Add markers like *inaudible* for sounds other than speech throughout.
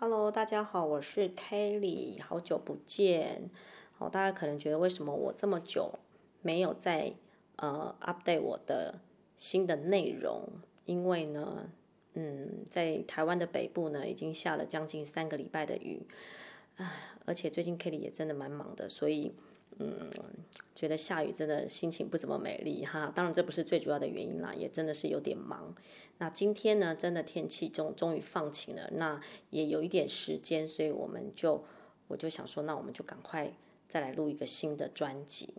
Hello，大家好，我是 Kelly，好久不见。好，大家可能觉得为什么我这么久没有在呃 update 我的新的内容？因为呢，嗯，在台湾的北部呢，已经下了将近三个礼拜的雨，唉，而且最近 Kelly 也真的蛮忙的，所以。嗯，觉得下雨真的心情不怎么美丽哈。当然这不是最主要的原因啦，也真的是有点忙。那今天呢，真的天气终终于放晴了，那也有一点时间，所以我们就我就想说，那我们就赶快再来录一个新的专辑。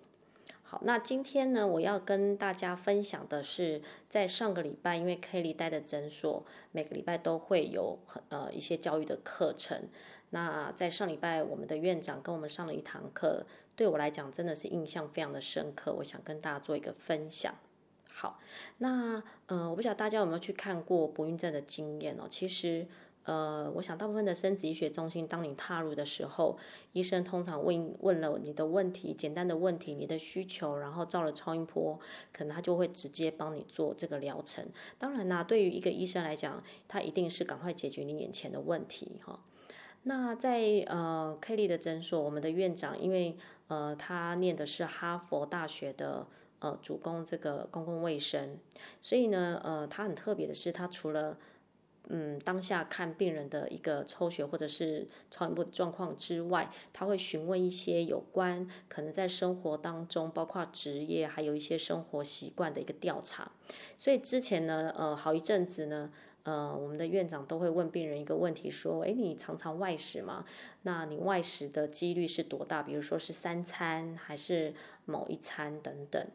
好，那今天呢，我要跟大家分享的是，在上个礼拜，因为 Kelly 待的诊所每个礼拜都会有呃一些教育的课程。那在上礼拜，我们的院长跟我们上了一堂课，对我来讲真的是印象非常的深刻。我想跟大家做一个分享。好，那呃，我不晓得大家有没有去看过不孕症的经验哦，其实。呃，我想大部分的生殖医学中心，当你踏入的时候，医生通常问问了你的问题，简单的问题，你的需求，然后照了超音波，可能他就会直接帮你做这个疗程。当然啦，对于一个医生来讲，他一定是赶快解决你眼前的问题哈。那在呃 Kelly 的诊所，我们的院长，因为呃他念的是哈佛大学的呃主攻这个公共卫生，所以呢呃他很特别的是，他除了嗯，当下看病人的一个抽血或者是超音波的状况之外，他会询问一些有关可能在生活当中，包括职业，还有一些生活习惯的一个调查。所以之前呢，呃，好一阵子呢，呃，我们的院长都会问病人一个问题，说，诶，你常常外食吗？那你外食的几率是多大？比如说是三餐，还是某一餐等等。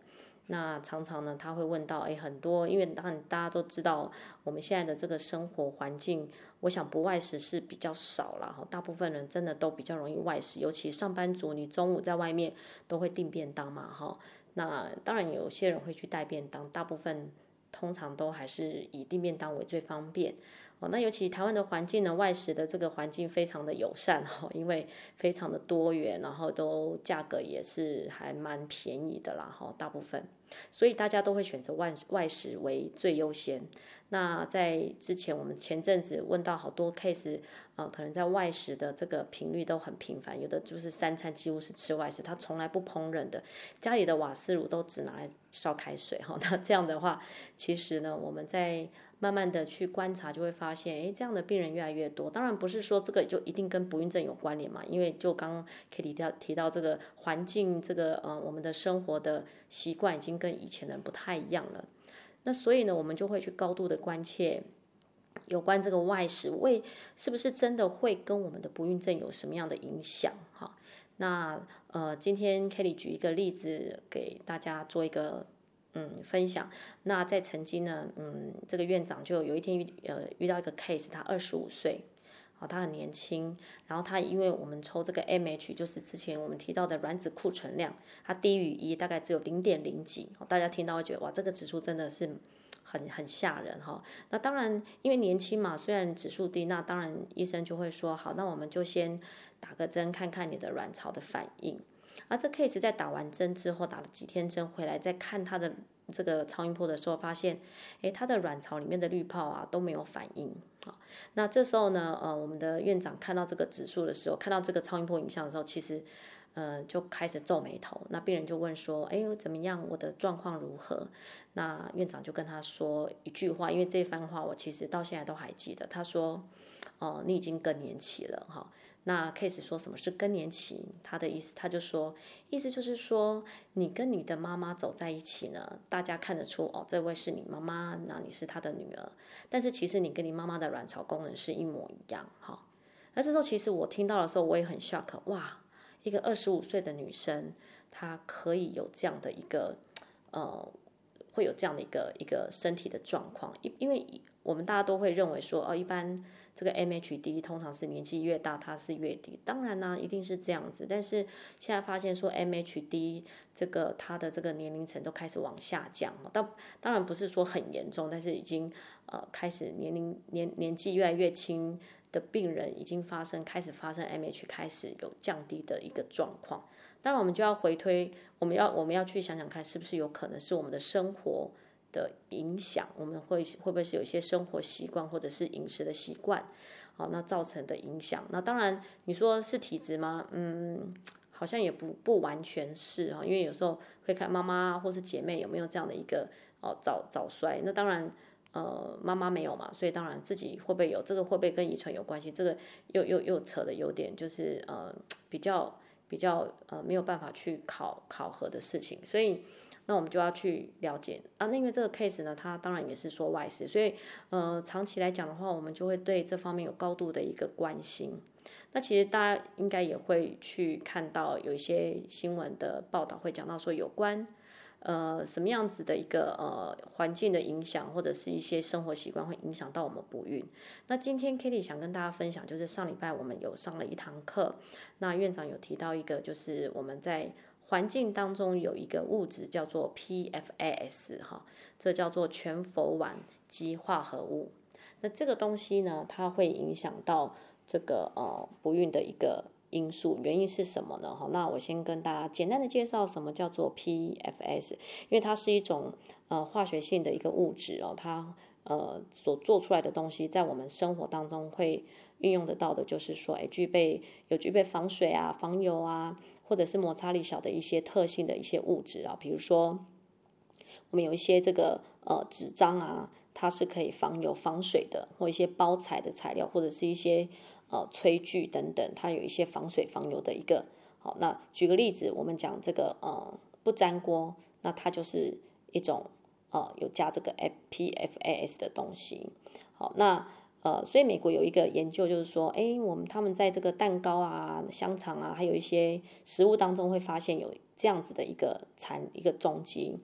那常常呢，他会问到，哎，很多，因为当然大家都知道，我们现在的这个生活环境，我想不外食是比较少了哈，大部分人真的都比较容易外食，尤其上班族，你中午在外面都会订便当嘛哈。那当然有些人会去带便当，大部分通常都还是以地面当为最方便。哦，那尤其台湾的环境呢，外食的这个环境非常的友善哈，*laughs* 因为非常的多元，然后都价格也是还蛮便宜的啦哈，大部分，所以大家都会选择外外食为最优先。那在之前我们前阵子问到好多 case，呃，可能在外食的这个频率都很频繁，有的就是三餐几乎是吃外食，他从来不烹饪的，家里的瓦斯炉都只拿来烧开水哈。*laughs* 那这样的话，其实呢，我们在慢慢的去观察，就会发现，哎，这样的病人越来越多。当然不是说这个就一定跟不孕症有关联嘛，因为就刚刚 Kitty 提到提到这个环境，这个呃，我们的生活的习惯已经跟以前人不太一样了。那所以呢，我们就会去高度的关切有关这个外食，为是不是真的会跟我们的不孕症有什么样的影响？哈，那呃，今天 Kelly 举一个例子给大家做一个。嗯，分享。那在曾经呢，嗯，这个院长就有一天遇呃遇到一个 case，他二十五岁，他很年轻，然后他因为我们抽这个 MH，就是之前我们提到的卵子库存量，它低于一，大概只有零点零几，大家听到会觉得哇，这个指数真的是很很吓人哈。那当然，因为年轻嘛，虽然指数低，那当然医生就会说好，那我们就先打个针，看看你的卵巢的反应。而这 case 在打完针之后，打了几天针回来，再看他的这个超音波的时候，发现，诶，他的卵巢里面的滤泡啊都没有反应啊。那这时候呢，呃，我们的院长看到这个指数的时候，看到这个超音波影像的时候，其实，呃，就开始皱眉头。那病人就问说，诶，怎么样？我的状况如何？那院长就跟他说一句话，因为这番话我其实到现在都还记得。他说，哦，你已经更年期了，哈。那 case 说什么是更年期？他的意思，他就说，意思就是说，你跟你的妈妈走在一起呢，大家看得出哦，这位是你妈妈，那你是她的女儿。但是其实你跟你妈妈的卵巢功能是一模一样，哈。那这时候其实我听到的时候，我也很 shock，哇，一个二十五岁的女生，她可以有这样的一个，呃，会有这样的一个一个身体的状况，因因为我们大家都会认为说，哦，一般。这个 MHD 通常是年纪越大，它是越低。当然呢，一定是这样子。但是现在发现说 MHD 这个它的这个年龄层都开始往下降了。当当然不是说很严重，但是已经呃开始年龄年年纪越来越轻的病人已经发生开始发生 MH 开始有降低的一个状况。当然我们就要回推，我们要我们要去想想看，是不是有可能是我们的生活的影响，我们会会不会是有一些生活习惯或者是饮食的习惯，好，那造成的影响？那当然你说是体质吗？嗯，好像也不不完全是哈，因为有时候会看妈妈或是姐妹有没有这样的一个哦早早衰，那当然。呃，妈妈没有嘛，所以当然自己会不会有这个，会不会跟遗传有关系？这个又又又扯的有点就是呃比较比较呃没有办法去考考核的事情，所以那我们就要去了解啊。那因为这个 case 呢，它当然也是说外事，所以呃长期来讲的话，我们就会对这方面有高度的一个关心。那其实大家应该也会去看到有一些新闻的报道会讲到说有关。呃，什么样子的一个呃环境的影响，或者是一些生活习惯会影响到我们不孕？那今天 Kitty 想跟大家分享，就是上礼拜我们有上了一堂课，那院长有提到一个，就是我们在环境当中有一个物质叫做 PFAS 哈，这叫做全氟烷基化合物。那这个东西呢，它会影响到这个呃不孕的一个。因素原因是什么呢？哈，那我先跟大家简单的介绍什么叫做 PFAS，因为它是一种呃化学性的一个物质哦，它呃所做出来的东西在我们生活当中会运用得到的，就是说，哎，具备有具备防水啊、防油啊，或者是摩擦力小的一些特性的一些物质啊，比如说我们有一些这个呃纸张啊，它是可以防油防水的，或一些包材的材料，或者是一些。呃，炊具等等，它有一些防水防油的一个好。那举个例子，我们讲这个呃不粘锅，那它就是一种呃有加这个 F P F A S 的东西。好，那呃，所以美国有一个研究，就是说，哎，我们他们在这个蛋糕啊、香肠啊，还有一些食物当中会发现有这样子的一个残一个踪迹。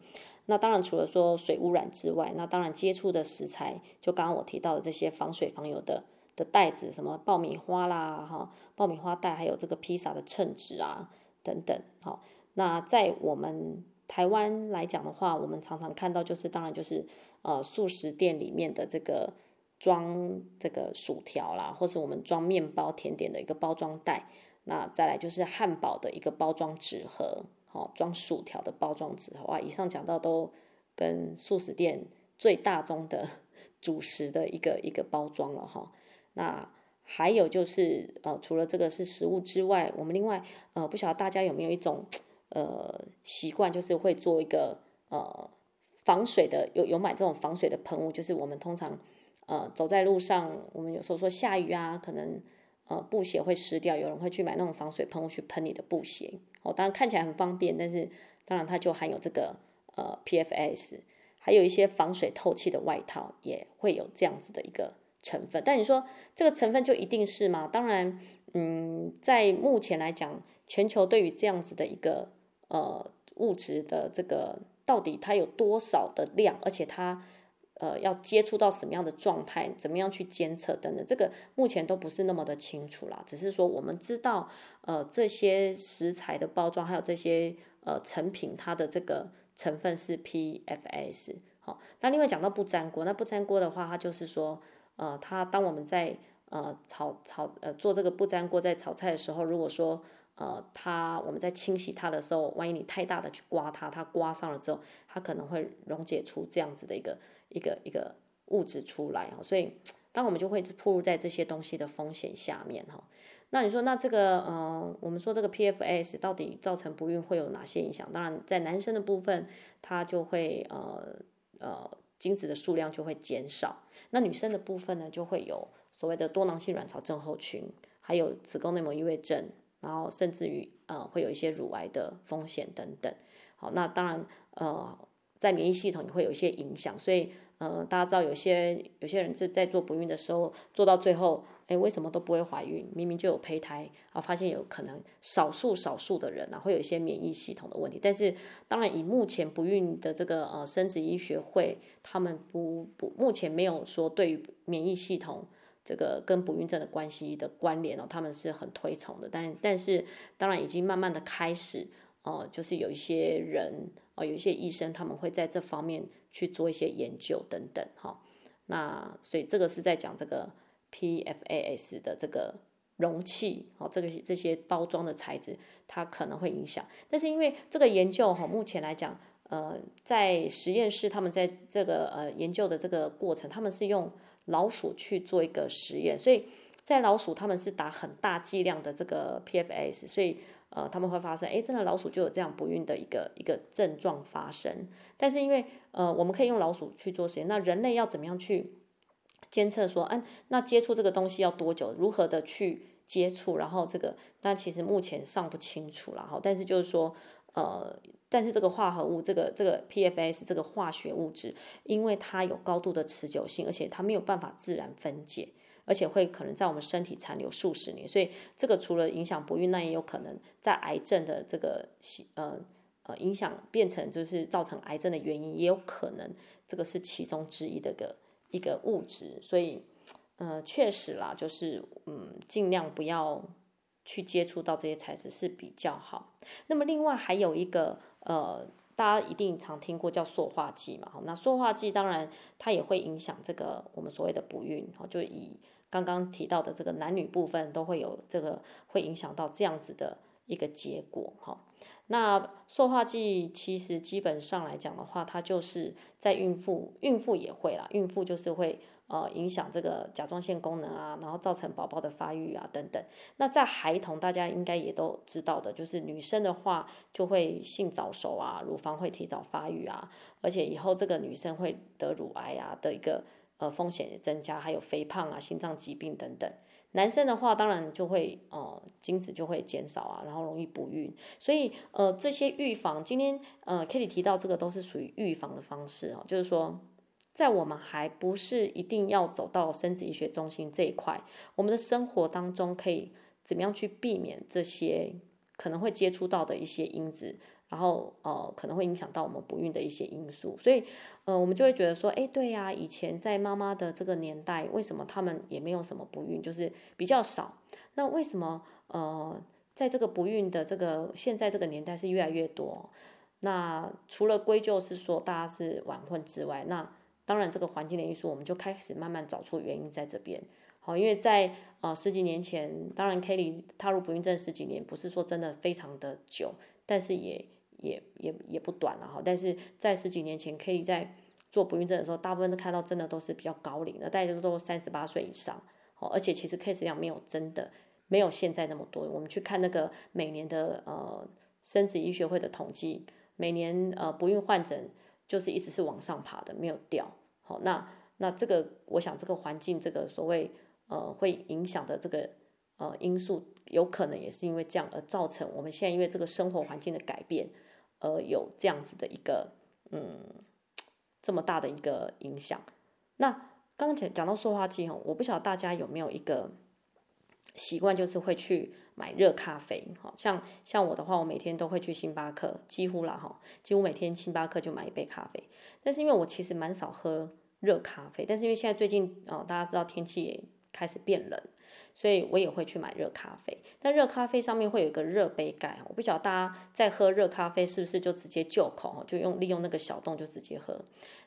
那当然，除了说水污染之外，那当然接触的食材，就刚刚我提到的这些防水防油的。的袋子，什么爆米花啦，哈，爆米花袋，还有这个披萨的称纸啊，等等，好，那在我们台湾来讲的话，我们常常看到就是，当然就是，呃，速食店里面的这个装这个薯条啦，或是我们装面包甜点的一个包装袋，那再来就是汉堡的一个包装纸盒，好，装薯条的包装纸盒，哇，以上讲到都跟素食店最大宗的主食的一个一个包装了，哈。那还有就是，呃，除了这个是食物之外，我们另外，呃，不晓得大家有没有一种，呃，习惯，就是会做一个，呃，防水的，有有买这种防水的喷雾，就是我们通常，呃，走在路上，我们有时候说下雨啊，可能，呃，布鞋会湿掉，有人会去买那种防水喷雾去喷你的布鞋，哦，当然看起来很方便，但是当然它就含有这个，呃 PFS，还有一些防水透气的外套也会有这样子的一个。成分，但你说这个成分就一定是吗？当然，嗯，在目前来讲，全球对于这样子的一个呃物质的这个到底它有多少的量，而且它呃要接触到什么样的状态，怎么样去监测等等，这个目前都不是那么的清楚啦。只是说我们知道，呃，这些食材的包装还有这些呃成品，它的这个成分是 PFS。好，那另外讲到不粘锅，那不粘锅的话，它就是说。呃，它当我们在呃炒炒呃做这个不粘锅在炒菜的时候，如果说呃它我们在清洗它的时候，万一你太大的去刮它，它刮伤了之后，它可能会溶解出这样子的一个一个一个物质出来哈。所以当我们就会是暴露在这些东西的风险下面哈。那你说那这个呃我们说这个 PFS 到底造成不孕会有哪些影响？当然在男生的部分，它就会呃呃。精子的数量就会减少，那女生的部分呢，就会有所谓的多囊性卵巢症候群，还有子宫内膜异位症，然后甚至于呃会有一些乳癌的风险等等。好，那当然呃在免疫系统也会有一些影响，所以呃大家知道有些有些人是在做不孕的时候做到最后。哎，为什么都不会怀孕？明明就有胚胎啊！发现有可能少数少数的人啊，会有一些免疫系统的问题。但是，当然以目前不孕的这个呃生殖医学会，他们不不目前没有说对于免疫系统这个跟不孕症的关系的关联哦，他们是很推崇的。但但是，当然已经慢慢的开始哦、就是有一些人哦、有一些医生他们会在这方面去做一些研究等等哈、那所以这个是在讲这个。PFAS 的这个容器，哦，这个这些包装的材质，它可能会影响。但是因为这个研究哈，目前来讲，呃，在实验室，他们在这个呃研究的这个过程，他们是用老鼠去做一个实验，所以在老鼠他们是打很大剂量的这个 PFS，所以呃他们会发生，哎，真的老鼠就有这样不孕的一个一个症状发生。但是因为呃我们可以用老鼠去做实验，那人类要怎么样去监测说，嗯、啊，那接触这个东西要多久？如何的去接触？然后这个，那其实目前尚不清楚了哈。但是就是说，呃，但是这个化合物，这个这个 PFS 这个化学物质，因为它有高度的持久性，而且它没有办法自然分解，而且会可能在我们身体残留数十年，所以这个除了影响不孕，那也有可能在癌症的这个呃呃影响变成就是造成癌症的原因，也有可能这个是其中之一的个。一个物质，所以，呃，确实啦，就是，嗯，尽量不要去接触到这些材质是比较好。那么，另外还有一个，呃，大家一定常听过叫塑化剂嘛，那塑化剂当然它也会影响这个我们所谓的不孕，就以刚刚提到的这个男女部分都会有这个会影响到这样子的一个结果，哈。那塑化剂其实基本上来讲的话，它就是在孕妇，孕妇也会啦，孕妇就是会呃影响这个甲状腺功能啊，然后造成宝宝的发育啊等等。那在孩童，大家应该也都知道的，就是女生的话就会性早熟啊，乳房会提早发育啊，而且以后这个女生会得乳癌啊的一个呃风险增加，还有肥胖啊、心脏疾病等等。男生的话，当然就会呃精子就会减少啊，然后容易不孕。所以呃这些预防，今天呃 Kitty 提到这个都是属于预防的方式哦，就是说在我们还不是一定要走到生殖医学中心这一块，我们的生活当中可以怎么样去避免这些可能会接触到的一些因子。然后呃可能会影响到我们不孕的一些因素，所以呃我们就会觉得说，哎对呀，以前在妈妈的这个年代，为什么他们也没有什么不孕，就是比较少？那为什么呃在这个不孕的这个现在这个年代是越来越多？那除了归咎是说大家是晚婚之外，那当然这个环境的因素，我们就开始慢慢找出原因在这边。好，因为在呃十几年前，当然 Kelly 踏入不孕症十几年，不是说真的非常的久，但是也。也也也不短了哈，但是在十几年前，可以在做不孕症的时候，大部分都看到真的都是比较高龄的，大家都三十八岁以上，好，而且其实 case 量没有真的没有现在那么多。我们去看那个每年的呃生殖医学会的统计，每年呃不孕患者就是一直是往上爬的，没有掉。好，那那这个我想这个环境这个所谓呃会影响的这个呃因素，有可能也是因为这样而造成我们现在因为这个生活环境的改变。而，有这样子的一个，嗯，这么大的一个影响。那刚刚讲讲到塑化剂哦，我不晓得大家有没有一个习惯，就是会去买热咖啡。好像像我的话，我每天都会去星巴克，几乎啦哈，几乎每天星巴克就买一杯咖啡。但是因为我其实蛮少喝热咖啡，但是因为现在最近哦，大家知道天气也开始变冷。所以我也会去买热咖啡，但热咖啡上面会有一个热杯盖，我不晓得大家在喝热咖啡是不是就直接就口，就用利用那个小洞就直接喝。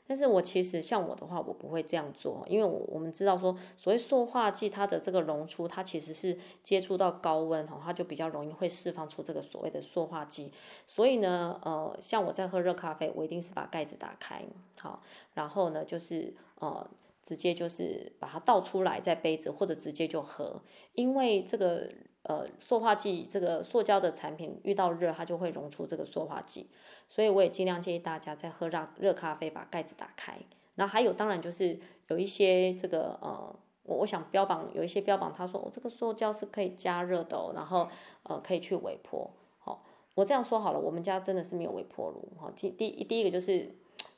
但是我其实像我的话，我不会这样做，因为我我们知道说，所谓塑化剂它的这个溶出，它其实是接触到高温哈，它就比较容易会释放出这个所谓的塑化剂。所以呢，呃，像我在喝热咖啡，我一定是把盖子打开，好，然后呢就是呃。直接就是把它倒出来在杯子，或者直接就喝，因为这个呃塑化剂，这个塑胶的产品遇到热，它就会溶出这个塑化剂，所以我也尽量建议大家在喝热热咖啡把盖子打开。然后还有当然就是有一些这个呃，我我想标榜有一些标榜，他说我、哦、这个塑胶是可以加热的哦，然后呃可以去微波。好、哦，我这样说好了，我们家真的是没有微波炉。好、哦，第第第一个就是。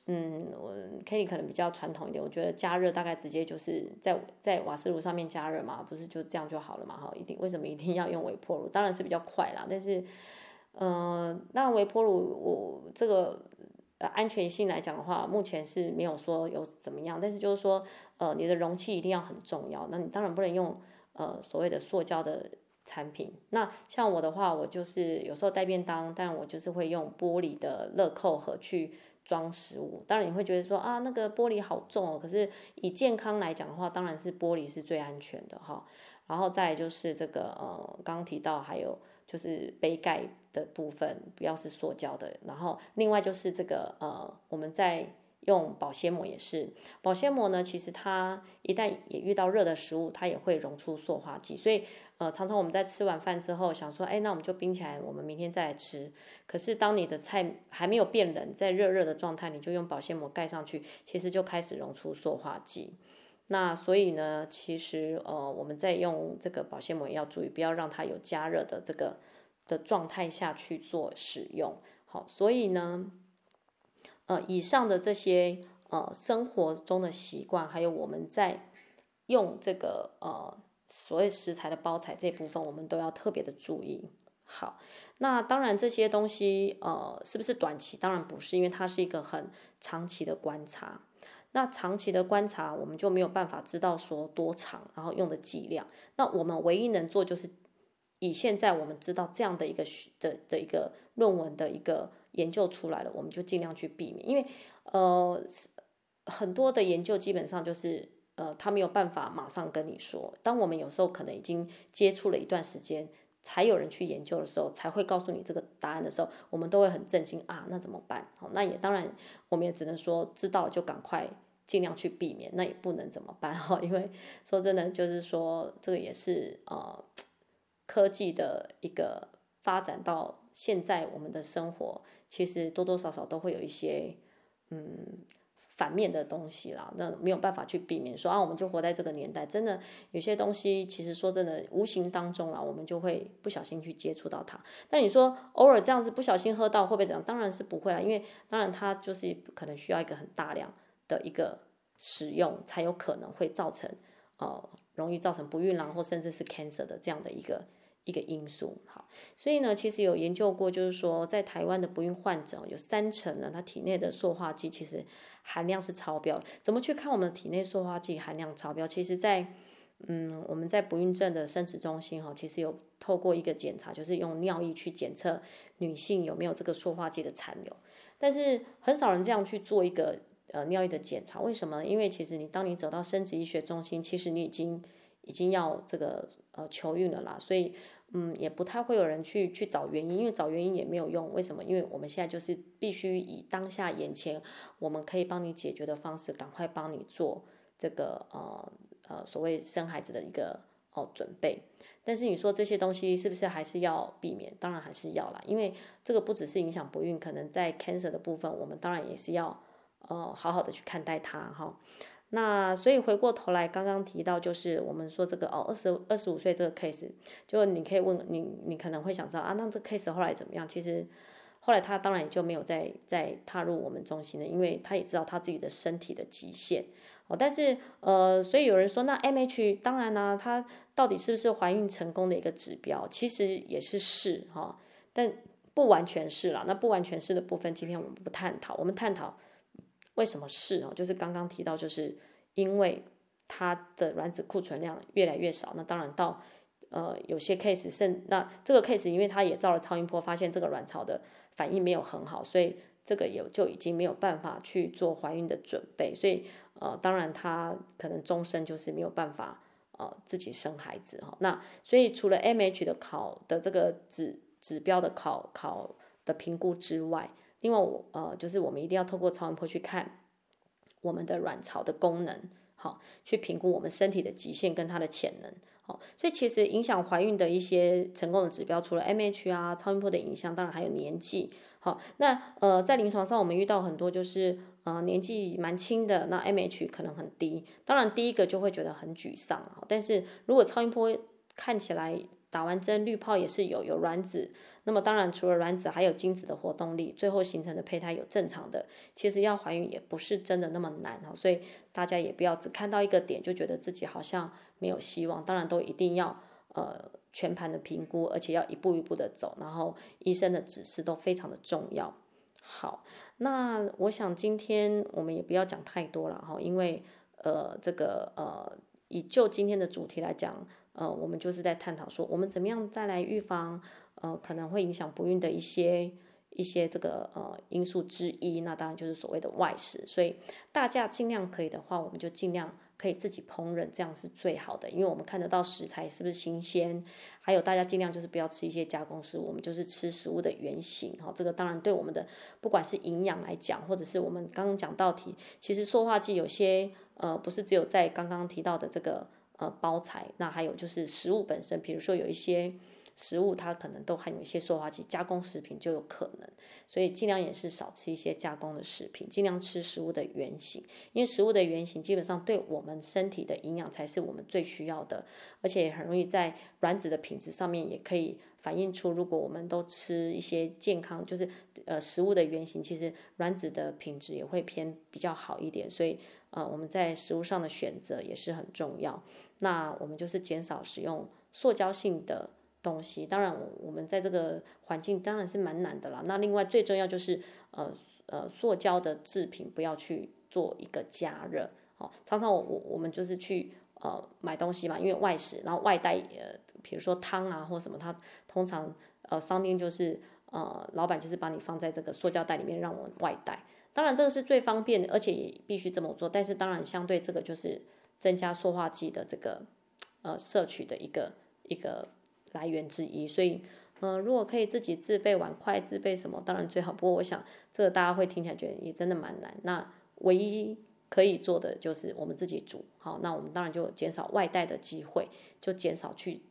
嗯，我 Kelly 可能比较传统一点，我觉得加热大概直接就是在在瓦斯炉上面加热嘛，不是就这样就好了嘛？哈，一定为什么一定要用微波炉？当然是比较快啦，但是，呃，当然微波炉我这个呃安全性来讲的话，目前是没有说有怎么样，但是就是说，呃，你的容器一定要很重要，那你当然不能用呃所谓的塑胶的产品。那像我的话，我就是有时候带便当，但我就是会用玻璃的乐扣盒去。装食物，当然你会觉得说啊，那个玻璃好重哦。可是以健康来讲的话，当然是玻璃是最安全的哈。然后再就是这个呃，刚刚提到还有就是杯盖的部分不要是塑胶的，然后另外就是这个呃，我们在用保鲜膜也是，保鲜膜呢，其实它一旦也遇到热的食物，它也会溶出塑化剂，所以呃，常常我们在吃完饭之后想说，哎，那我们就冰起来，我们明天再来吃。可是当你的菜还没有变冷，在热热的状态，你就用保鲜膜盖上去，其实就开始溶出塑化剂。那所以呢，其实呃，我们在用这个保鲜膜要注意，不要让它有加热的这个的状态下去做使用。好，所以呢，呃，以上的这些呃生活中的习惯，还有我们在用这个呃所谓食材的包材这部分，我们都要特别的注意。好，那当然这些东西呃是不是短期？当然不是，因为它是一个很长期的观察。那长期的观察，我们就没有办法知道说多长，然后用的剂量。那我们唯一能做就是，以现在我们知道这样的一个的的一个论文的一个研究出来了，我们就尽量去避免。因为呃，很多的研究基本上就是呃，他没有办法马上跟你说。当我们有时候可能已经接触了一段时间，才有人去研究的时候，才会告诉你这个答案的时候，我们都会很震惊啊，那怎么办？好，那也当然，我们也只能说知道了就赶快。尽量去避免，那也不能怎么办 *laughs* 哈？因为说真的，就是说这个也是呃科技的一个发展到现在，我们的生活其实多多少少都会有一些嗯反面的东西啦。那没有办法去避免说啊，我们就活在这个年代，真的有些东西其实说真的，无形当中啊，我们就会不小心去接触到它。那你说偶尔这样子不小心喝到会不会怎样？当然是不会啦，因为当然它就是可能需要一个很大量。的一个使用才有可能会造成，呃，容易造成不孕啦，或甚至是 cancer 的这样的一个一个因素。好，所以呢，其实有研究过，就是说在台湾的不孕患者有三成呢，他体内的塑化剂其实含量是超标。怎么去看我们体内塑化剂含量超标？其实在，在嗯，我们在不孕症的生殖中心哈，其实有透过一个检查，就是用尿液去检测女性有没有这个塑化剂的残留，但是很少人这样去做一个。呃，尿液的检查，为什么？因为其实你当你走到生殖医学中心，其实你已经已经要这个呃求孕了啦，所以嗯，也不太会有人去去找原因，因为找原因也没有用。为什么？因为我们现在就是必须以当下眼前我们可以帮你解决的方式，赶快帮你做这个呃呃所谓生孩子的一个哦准备。但是你说这些东西是不是还是要避免？当然还是要啦，因为这个不只是影响不孕，可能在 cancer 的部分，我们当然也是要。呃，好好的去看待它哈。那所以回过头来，刚刚提到就是我们说这个哦，二十二十五岁这个 case，就你可以问你，你可能会想知道啊，那这 case 后来怎么样？其实后来他当然也就没有再再踏入我们中心了，因为他也知道他自己的身体的极限哦。但是呃，所以有人说，那 MH 当然呢、啊，它到底是不是怀孕成功的一个指标？其实也是是哈、哦，但不完全是啦。那不完全是的部分，今天我们不探讨，我们探讨。为什么是哦？就是刚刚提到，就是因为它的卵子库存量越来越少。那当然到呃有些 case 甚那这个 case，因为它也照了超音波，发现这个卵巢的反应没有很好，所以这个也就已经没有办法去做怀孕的准备。所以呃，当然它可能终身就是没有办法呃自己生孩子哈。那所以除了 MH 的考的这个指指标的考考的评估之外。另外，我呃，就是我们一定要透过超音波去看我们的卵巢的功能，好，去评估我们身体的极限跟它的潜能，好，所以其实影响怀孕的一些成功的指标，除了 MH 啊，超音波的影响，当然还有年纪，好，那呃，在临床上我们遇到很多就是呃年纪蛮轻的，那 MH 可能很低，当然第一个就会觉得很沮丧啊，但是如果超音波看起来打完针滤泡也是有有卵子。那么当然，除了卵子，还有精子的活动力，最后形成的胚胎有正常的，其实要怀孕也不是真的那么难哈，所以大家也不要只看到一个点就觉得自己好像没有希望，当然都一定要呃全盘的评估，而且要一步一步的走，然后医生的指示都非常的重要。好，那我想今天我们也不要讲太多了哈，因为呃这个呃以就今天的主题来讲，呃我们就是在探讨说我们怎么样再来预防。呃，可能会影响不孕的一些一些这个呃因素之一，那当然就是所谓的外食。所以大家尽量可以的话，我们就尽量可以自己烹饪，这样是最好的，因为我们看得到食材是不是新鲜，还有大家尽量就是不要吃一些加工食物，我们就是吃食物的原型哈。这个当然对我们的不管是营养来讲，或者是我们刚刚讲到题，其实塑化剂有些呃不是只有在刚刚提到的这个呃包材，那还有就是食物本身，比如说有一些。食物它可能都含有一些塑化剂，加工食品就有可能，所以尽量也是少吃一些加工的食品，尽量吃食物的原型，因为食物的原型基本上对我们身体的营养才是我们最需要的，而且很容易在卵子的品质上面也可以反映出，如果我们都吃一些健康，就是呃食物的原型，其实卵子的品质也会偏比较好一点，所以呃我们在食物上的选择也是很重要，那我们就是减少使用塑胶性的。东西，当然我们在这个环境当然是蛮难的啦。那另外最重要就是呃呃塑胶的制品不要去做一个加热哦。常常我我我们就是去呃买东西嘛，因为外食，然后外带呃比如说汤啊或什么，它通常呃商店就是呃老板就是把你放在这个塑胶袋里面让我们外带。当然这个是最方便的，而且也必须这么做。但是当然相对这个就是增加塑化剂的这个呃摄取的一个一个。来源之一，所以，嗯、如果可以自己自备碗筷，自备什么，当然最好。不过，我想这个大家会听起来觉得也真的蛮难。那唯一可以做的就是我们自己煮，好，那我们当然就减少外带的机会，就减少去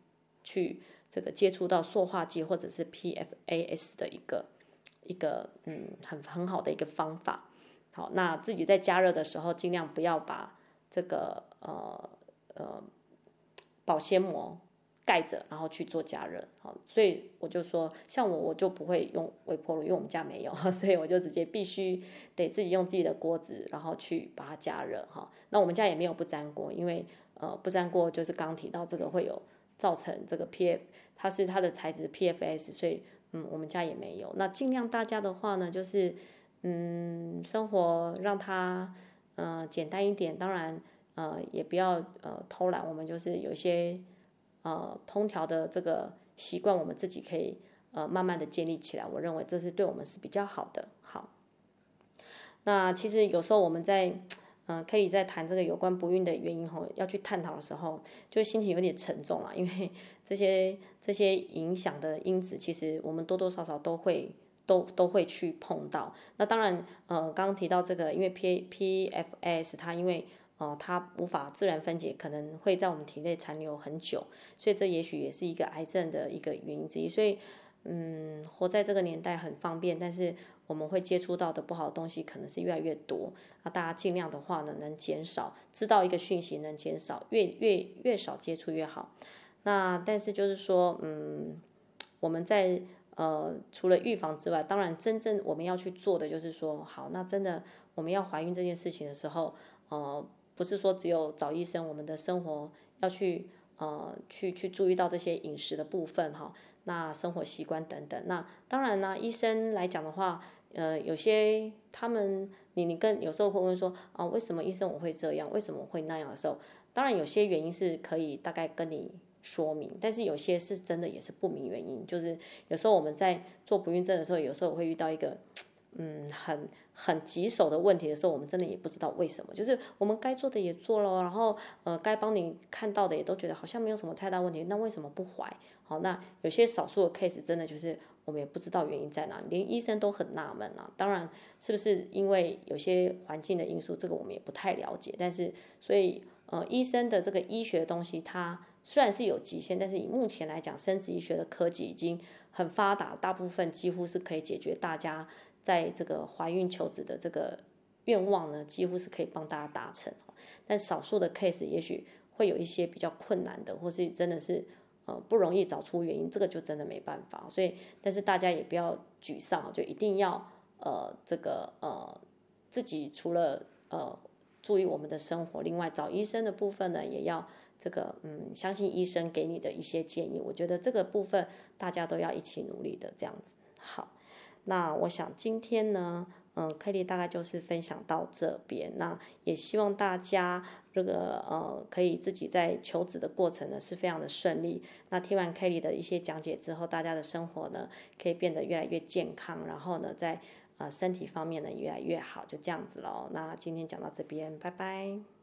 去这个接触到塑化剂或者是 PFAS 的一个一个嗯很很好的一个方法。好，那自己在加热的时候，尽量不要把这个呃呃保鲜膜。盖着，然后去做加热，好，所以我就说，像我，我就不会用微波炉，因为我们家没有，*laughs* 所以我就直接必须得自己用自己的锅子，然后去把它加热，哈。那我们家也没有不粘锅，因为呃不粘锅就是刚提到这个会有造成这个 PF，它是它的材质 PFS，所以嗯我们家也没有。那尽量大家的话呢，就是嗯生活让它呃简单一点，当然呃也不要呃偷懒，我们就是有些。呃，烹调的这个习惯，我们自己可以呃慢慢的建立起来。我认为这是对我们是比较好的。好，那其实有时候我们在呃可以在谈这个有关不孕的原因后，要去探讨的时候，就心情有点沉重了，因为 *laughs* 这些这些影响的因子，其实我们多多少少都会都都会去碰到。那当然，呃，刚刚提到这个，因为 P PFS 它因为哦、它无法自然分解，可能会在我们体内残留很久，所以这也许也是一个癌症的一个原因之一。所以，嗯，活在这个年代很方便，但是我们会接触到的不好的东西可能是越来越多。那大家尽量的话呢，能减少知道一个讯息，能减少越越越少接触越好。那但是就是说，嗯，我们在呃除了预防之外，当然真正我们要去做的就是说，好，那真的我们要怀孕这件事情的时候，呃。不是说只有找医生，我们的生活要去呃去去注意到这些饮食的部分哈，那生活习惯等等。那当然呢，医生来讲的话，呃，有些他们你你跟有时候会问说啊，为什么医生我会这样，为什么会那样的时候，当然有些原因是可以大概跟你说明，但是有些是真的也是不明原因，就是有时候我们在做不孕症的时候，有时候会遇到一个。嗯，很很棘手的问题的时候，我们真的也不知道为什么。就是我们该做的也做了，然后呃，该帮你看到的也都觉得好像没有什么太大问题，那为什么不怀？好，那有些少数的 case 真的就是我们也不知道原因在哪，连医生都很纳闷啊。当然，是不是因为有些环境的因素，这个我们也不太了解。但是，所以呃，医生的这个医学东西，它虽然是有极限，但是以目前来讲，生殖医学的科技已经很发达，大部分几乎是可以解决大家。在这个怀孕求子的这个愿望呢，几乎是可以帮大家达成。但少数的 case 也许会有一些比较困难的，或是真的是呃不容易找出原因，这个就真的没办法。所以，但是大家也不要沮丧，就一定要呃这个呃自己除了呃注意我们的生活，另外找医生的部分呢，也要这个嗯相信医生给你的一些建议。我觉得这个部分大家都要一起努力的，这样子好。那我想今天呢，嗯，Kelly 大概就是分享到这边。那也希望大家这个呃，可以自己在求职的过程呢是非常的顺利。那听完 Kelly 的一些讲解之后，大家的生活呢可以变得越来越健康，然后呢在呃身体方面呢越来越好，就这样子喽。那今天讲到这边，拜拜。